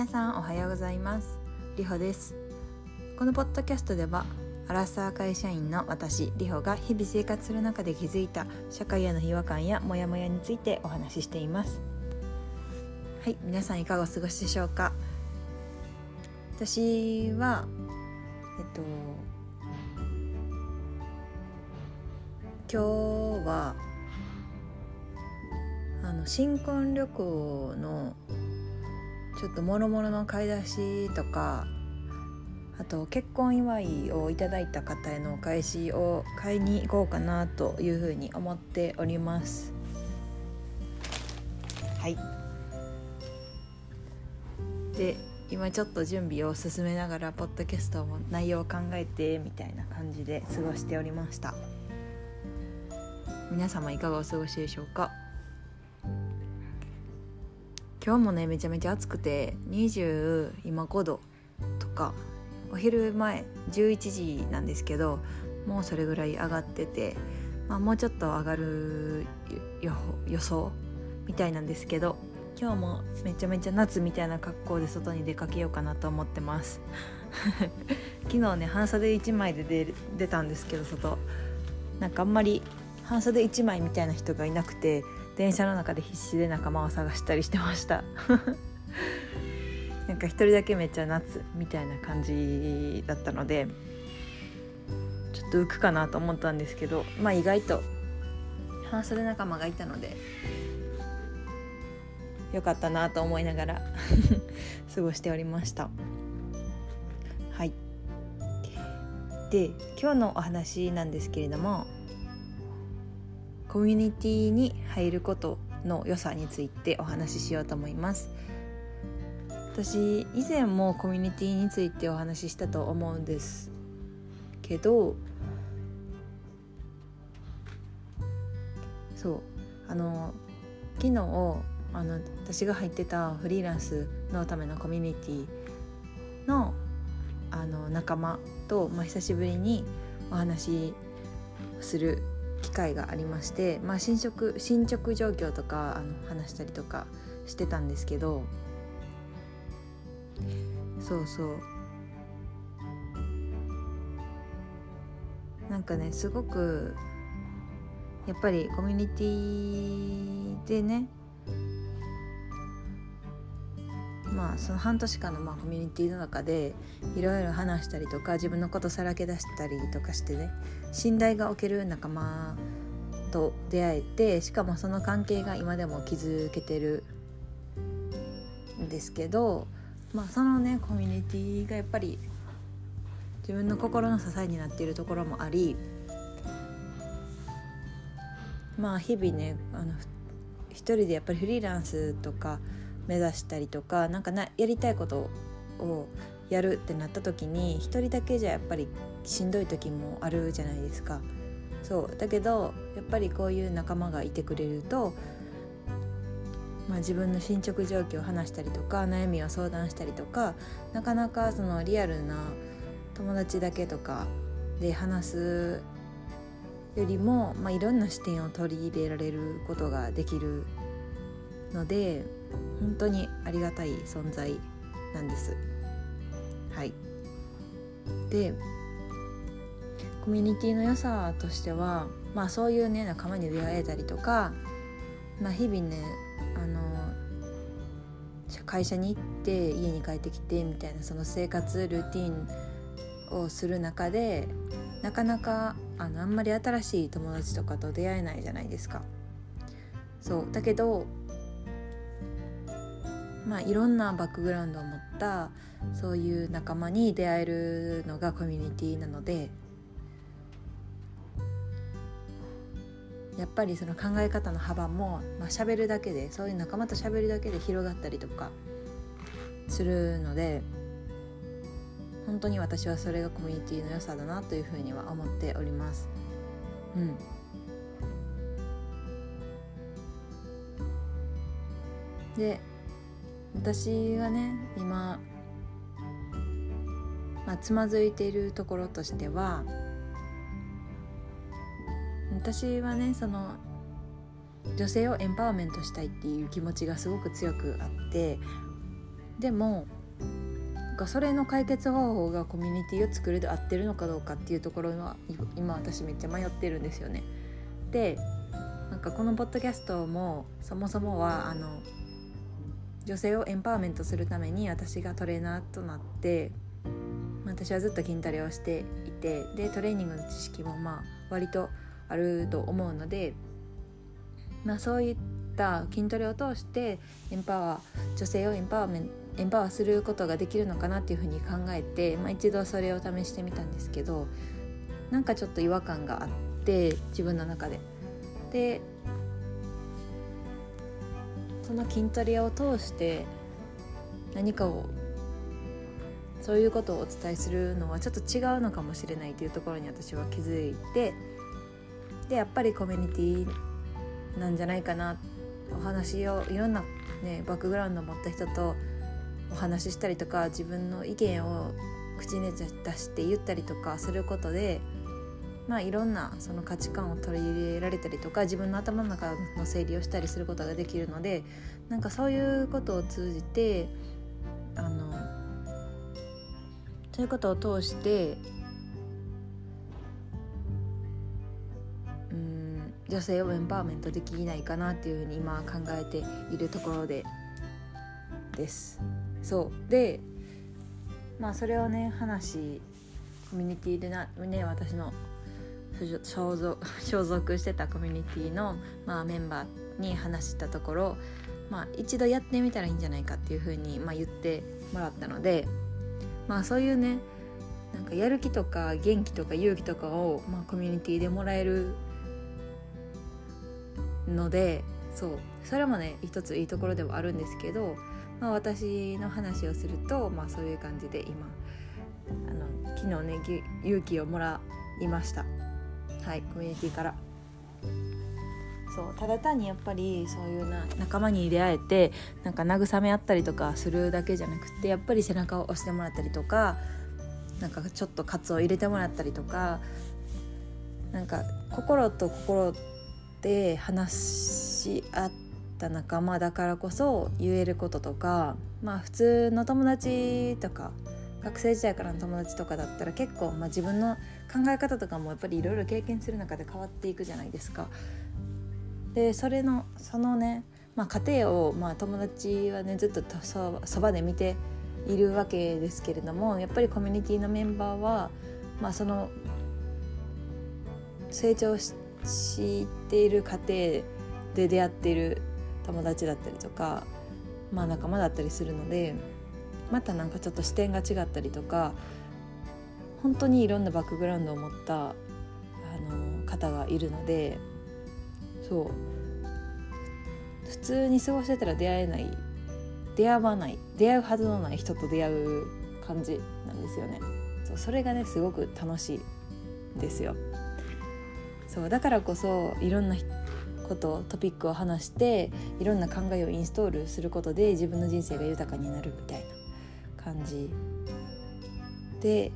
皆さんおはようございます。りほです。このポッドキャストではアラサー会社員の私りほが日々生活する中で気づいた社会への違和感やモヤモヤについてお話ししています。はい皆さんいかがお過ごしでしょうか？私はえっと今日はあの新婚旅行のちょっともろもろの買い出しとかあと結婚祝いをいただいた方へのお返しを買いに行こうかなというふうに思っております。はい。で今ちょっと準備を進めながらポッドキャストも内容を考えてみたいな感じで過ごしておりました。皆様いかがお過ごしでしょうか？今日もねめちゃめちゃ暑くて20今5度とかお昼前11時なんですけどもうそれぐらい上がってて、まあ、もうちょっと上がる予想みたいなんですけど今日もめちゃめちゃ夏みたいな格好で外に出かけようかなと思ってます。昨日ね半袖1枚で出出たんですけど外。なんかあんまり半袖1枚みたいな人がいなくて電車の中で必死で仲間を探したりしてました。なんか一人だけめっちゃ夏みたいな感じだったのでちょっと浮くかなと思ったんですけどまあ意外と半袖仲間がいたのでよかったなと思いながら 過ごしておりました。はい。で今日のお話なんですけれどもコミュニティに入ることの良さについてお話ししようと思います。私以前もコミュニティについてお話ししたと思うんですけどそうあの昨日あの私が入ってたフリーランスのためのコミュニティのあの仲間と、まあ、久しぶりにお話しする機会がありまして、まあ、進捗進捗状況とかあの話したりとかしてたんですけどそうそう。なんかねすごくやっぱりコミュニティでねまあその半年間のまあコミュニティの中でいろいろ話したりとか自分のことさらけ出したりとかしてね信頼がおける仲間と出会えてしかもその関係が今でも築けてるんですけど、まあ、そのねコミュニティがやっぱり自分の心の支えになっているところもありまあ日々ねあの一人でやっぱりフリーランスとか目指したりとかなんかなやりたいことをやるってなった時に一人だけじゃやっぱりしんどい時もあるじゃないですか。そうだけどやっぱりこういう仲間がいてくれると、まあ、自分の進捗状況を話したりとか悩みを相談したりとかなかなかそのリアルな友達だけとかで話すよりも、まあ、いろんな視点を取り入れられることができるので本当にありがたい存在なんです。はいでコミュニティの良さとしては、まあ、そういうね仲間に出会えたりとか、まあ、日々ねあの会社に行って家に帰ってきてみたいなその生活ルーティンをする中でなかなかあのあんまり新しい友達とかと出会えないじゃないですか。そうだけどまあいろんなバックグラウンドを持ったそういう仲間に出会えるのがコミュニティなのでやっぱりその考え方の幅も、まあ、喋るだけでそういう仲間と喋るだけで広がったりとかするので本当に私はそれがコミュニティの良さだなというふうには思っております。うんで私がね今、まあ、つまずいているところとしては私はねその女性をエンパワーメントしたいっていう気持ちがすごく強くあってでもかそれの解決方法がコミュニティを作るで合ってるのかどうかっていうところは今私めっちゃ迷ってるんですよね。でなんかこのポッドキャストもそもそもはあの女性をエンパワーメントするために私がトレーナーとなって私はずっと筋トレをしていてでトレーニングの知識もまあ割とあると思うので、まあ、そういった筋トレを通してエンパワー女性をエンパワーメンエンパワーすることができるのかなっていうふうに考えて、まあ、一度それを試してみたんですけどなんかちょっと違和感があって自分の中で。でその筋トレを通して何かをそういうことをお伝えするのはちょっと違うのかもしれないというところに私は気づいてでやっぱりコミュニティなんじゃないかなお話をいろんな、ね、バックグラウンドを持った人とお話ししたりとか自分の意見を口に出して言ったりとかすることでまあいろんなその価値観を取り入れられたりとか自分の頭の中の整理をしたりすることができるのでなんかそういうことを通じてあのそういうことを通してうん女性をエンパワーメントできないかなっていうふうに今考えているところでです。そうでまあそれをね話コミュニティでなね私の所属 所属してたコミュニティのまあ、メンバーに話したところ、まあ、一度やってみたらいいんじゃないかっていうふうに、まあ、言ってもらったので、まあ、そういうねなんかやる気とか元気とか勇気とかを、まあ、コミュニティでもらえるのでそうそれもね一ついいところではあるんですけど、まあ、私の話をすると、まあ、そういう感じで今あの昨日ね勇気をもらいました。はいコミュニティから。そうただ単にやっぱりそういうな仲間に出会えてなんか慰め合ったりとかするだけじゃなくてやっぱり背中を押してもらったりとかなんかちょっとカツを入れてもらったりとかなんか心と心で話し合った仲間だからこそ言えることとかまあ普通の友達とか学生時代からの友達とかだったら結構、まあ、自分の考え方とかもやっぱりいろいろ経験する中で変わっていくじゃないですか。でそれのそのね、まあ、家庭を、まあ、友達はねずっとそばで見ているわけですけれどもやっぱりコミュニティのメンバーは、まあ、その成長している過程で出会っている友達だったりとか、まあ、仲間だったりするのでまたなんかちょっと視点が違ったりとか本当にいろんなバックグラウンドを持ったあの方がいるのでそう。普通に過ごしてたら出会えない出会わない出会うはずのない人と出会う感じなんですよね。そうそれがねすごく楽しいですよ。そうだからこそいろんなことトピックを話していろんな考えをインストールすることで自分の人生が豊かになるみたいな感じで、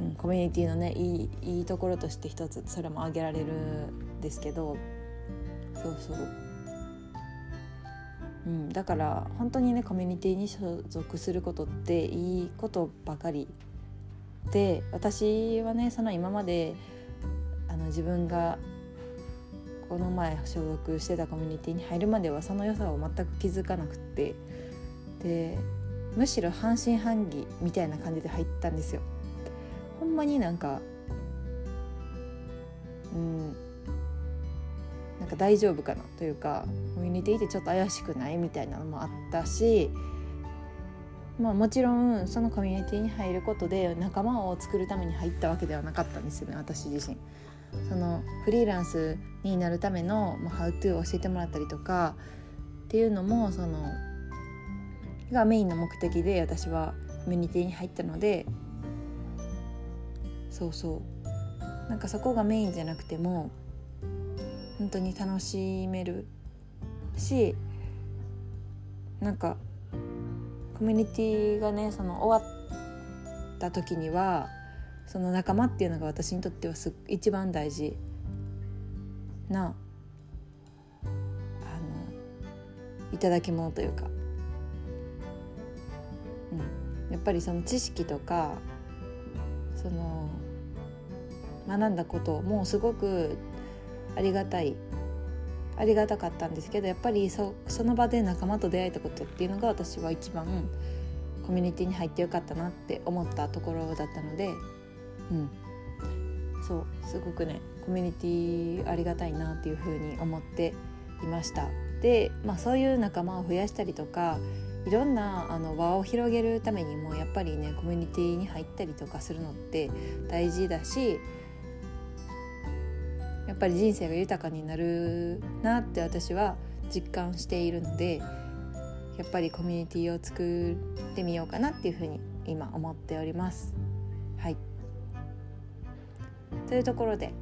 うん、コミュニティのねいいいいところとして一つそれも挙げられるんですけどそうそう、うん、だから本当にねコミュニティに所属することっていいことばかりで私はねその今まであの自分がこの前所属してたコミュニティに入るまではその良さを全く気づかなくってでむしろ半信半疑みたいな感じで入ったんですよ。ほんまになんかうんなんか大丈夫かなというかコミュニティってちょっと怪しくないみたいなのもあったしまあもちろんそのコミュニティに入ることで仲間を作るために入ったわけではなかったんですよね私自身。そのフリーランスになるための、まあ、ハウトゥーを教えてもらったりとかっていうのもそのがメインの目的で私はコミュニティに入ったのでそうそう。なんかそこがメインじゃなくても本当に楽しめるしなんかコミュニティがねその終わった時にはその仲間っていうのが私にとってはす一番大事なあのいただき物というか。うん。やっぱりその知識とかその学んだこともすごくありがたいありがたかったんですけどやっぱりそその場で仲間と出会えたことっていうのが私は一番コミュニティに入ってよかったなって思ったところだったのでうん。そうすごくねコミュニティありがたいなっていうふうに思っていました。で、まあ、そういう仲間を増やしたりとかいろんなあの輪を広げるためにもやっぱりねコミュニティに入ったりとかするのって大事だしやっぱり人生が豊かになるなって私は実感しているのでやっぱりコミュニティを作ってみようかなっていうふうに今思っております。はいというところで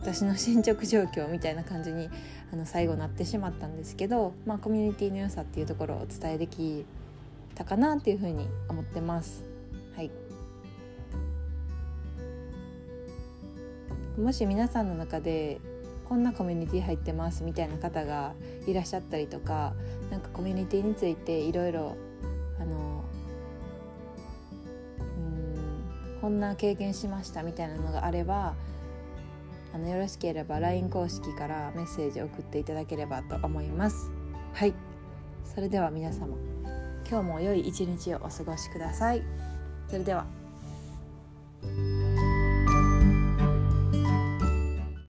私の進捗状況みたいな感じにあの最後なってしまったんですけど、まあ、コミュニティの良さっていうところをお伝えできたかなっていうふうに思ってます。もし皆さんの中でこんなコミュニティ入ってますみたいな方がいらっしゃったりとかなんかコミュニティについていろいろあのうんこんな経験しましたみたいなのがあればあのよろしければ LINE 公式からメッセージを送っていただければと思います。はい。それでは皆様今日も良い一日をお過ごしください。それでは。